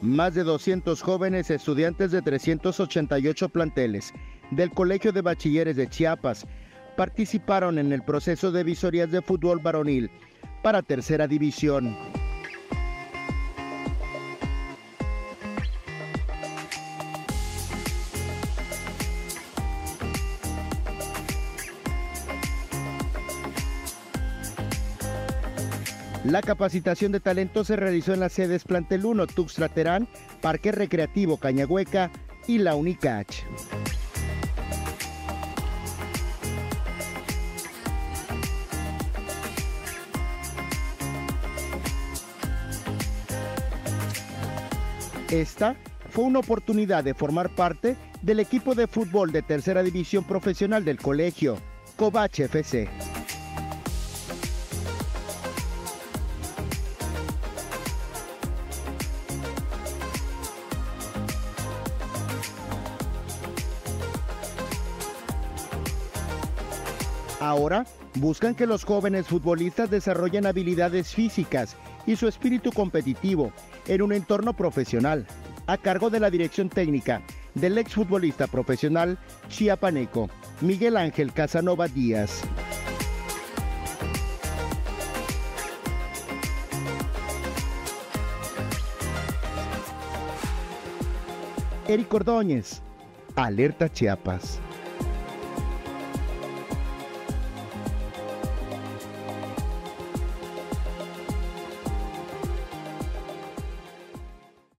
Más de 200 jóvenes estudiantes de 388 planteles del Colegio de Bachilleres de Chiapas participaron en el proceso de visorías de fútbol varonil para tercera división. La capacitación de talento se realizó en las sedes Plantel 1, Tuxtla Terán, Parque Recreativo Cañahueca y la Unicach. Esta fue una oportunidad de formar parte del equipo de fútbol de tercera división profesional del colegio, Covach FC. Ahora buscan que los jóvenes futbolistas desarrollen habilidades físicas y su espíritu competitivo en un entorno profesional, a cargo de la dirección técnica del exfutbolista profesional chiapaneco, Miguel Ángel Casanova Díaz. Eric Ordóñez, Alerta Chiapas.